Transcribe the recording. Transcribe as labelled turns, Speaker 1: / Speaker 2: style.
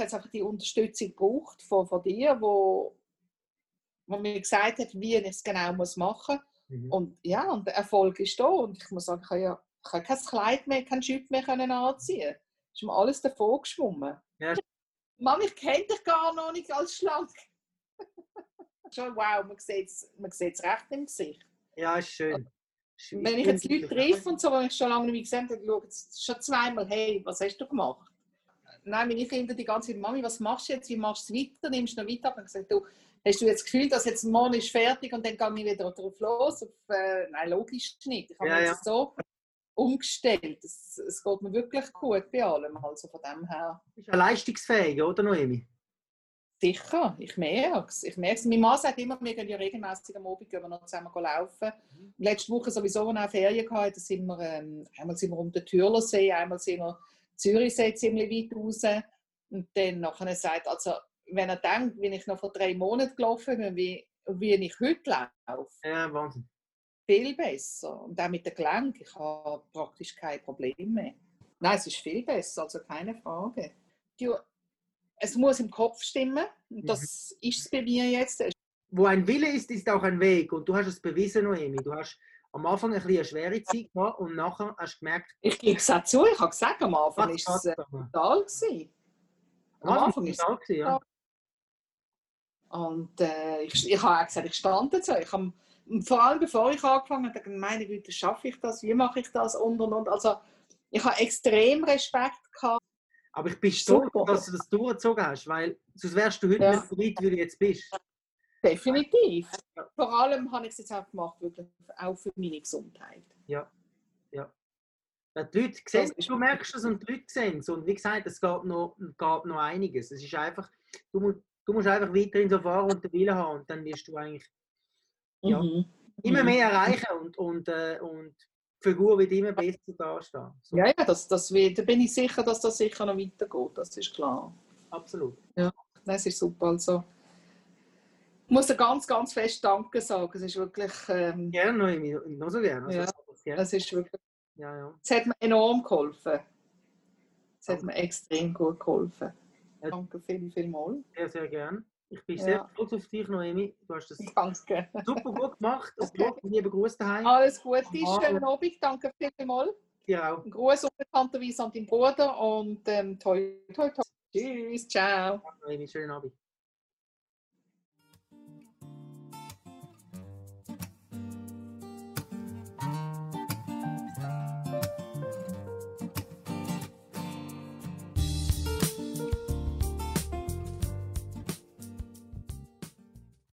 Speaker 1: jetzt einfach die Unterstützung gebraucht von, von dir, wo, wo mir gesagt hat, wie ich es genau muss machen muss. Mhm. Und ja, und der Erfolg ist da. Und ich muss sagen, ich habe ja ich habe kein Kleid mehr, kein Schütt mehr können anziehen. Es ist mir alles davor geschwommen. Ja. Mann, ich kenne dich gar noch nicht als schlank. Schon wow, man sieht es man recht im Gesicht.
Speaker 2: Ja, ist schön.
Speaker 1: Wenn ich jetzt Leute treffe und so, die ich schon lange nicht gesehen habe, dann schaue ich schon zweimal, hey, was hast du gemacht? Nein, meine Kinder die ganze Zeit, Mami, was machst du jetzt? Wie machst du es weiter? Nimmst du noch weiter? Und gesagt, du, hast du jetzt das Gefühl, dass jetzt morgen ist fertig und dann gehe ich wieder drauf los? Auf, äh, nein, logisch nicht. Ich habe ja, jetzt ja. so umgestellt. Es, geht mir wirklich gut bei allem. Also von dem her.
Speaker 2: Bist du leistungsfähig, oder Noemi?
Speaker 1: Sicher, ich merke es. Ich merke es. Mein Mann sagt immer, wir gehen ja regelmäßig am Abend gehen wir noch zusammen laufen. Mhm. Letzte Woche sowieso, als wir Ferien hatten, sind wir, ähm, einmal sind wir um den Türlersee, einmal sind wir Zürichsee ziemlich weit raus. Und dann nachher sagt, also wenn er denkt, wie ich noch vor drei Monaten gelaufen bin, wie, wie ich heute laufe.
Speaker 2: Ja, Wahnsinn.
Speaker 1: Viel besser. Und auch mit dem Gelenk, ich habe praktisch keine Probleme mehr. Nein, es ist viel besser, also keine Frage. Du, es muss im Kopf stimmen. Und das mhm. ist es bei mir jetzt.
Speaker 2: Wo ein Wille ist, ist auch ein Weg. Und du hast es bewiesen, Noemi. Du hast am Anfang ein eine schwere Zeit gehabt und nachher hast du gemerkt...
Speaker 1: Ich gebe es auch zu, ich habe gesagt, am Anfang war es äh, brutal.
Speaker 2: Am, am Anfang war es brutal, ja.
Speaker 1: Und äh, ich, ich habe auch gesagt, ich stand dazu. Ich habe, vor allem bevor ich angefangen habe, dachte meine Güte, schaffe ich das? Wie mache ich das? Und, und, und. Also, ich habe extrem Respekt gehabt
Speaker 2: aber ich bin stolz, dass du das durchgezogen hast, weil sonst wärst du heute ja. nicht so weit, wie du jetzt bist.
Speaker 1: Definitiv. Vor allem habe ich es jetzt auch gemacht, wirklich auch für meine Gesundheit.
Speaker 2: Ja, ja. ja die Leute sehen, du merkst es und die Leute sehen es. Und wie gesagt, es geht noch, noch einiges. Es ist einfach, du, musst, du musst einfach weiterhin so fahren und den Willen haben und dann wirst du eigentlich ja, mhm. immer mhm. mehr erreichen und, und, äh, und Figur wird immer besser dastehen.
Speaker 1: So. Ja, ja, das, das wird, da bin ich sicher, dass das sicher noch weitergeht, das ist klar.
Speaker 2: Absolut.
Speaker 1: Ja, das ist super. Also, muss dir ganz, ganz fest Danke sagen. Es ist wirklich... Ähm,
Speaker 2: gerne, noch, noch so gerne. Also,
Speaker 1: ja, es ist wirklich... Ja, ja. Es hat mir enorm geholfen. Es hat mir extrem gut geholfen. Ja. Danke viel, viel mal.
Speaker 2: Sehr, sehr gerne. Ich bin sehr stolz auf dich, Noemi. Du hast das
Speaker 1: Danke.
Speaker 2: super gut gemacht. Okay. Liebe Grüße daheim.
Speaker 1: Alles Gute, schönen Abend. Danke vielmals.
Speaker 2: Dir auch.
Speaker 1: Ein Gruß unbekannterweise an deinen Bruder und ähm, toi, toi, toi. Tschüss, ciao.
Speaker 2: Noemi, schönen Abend.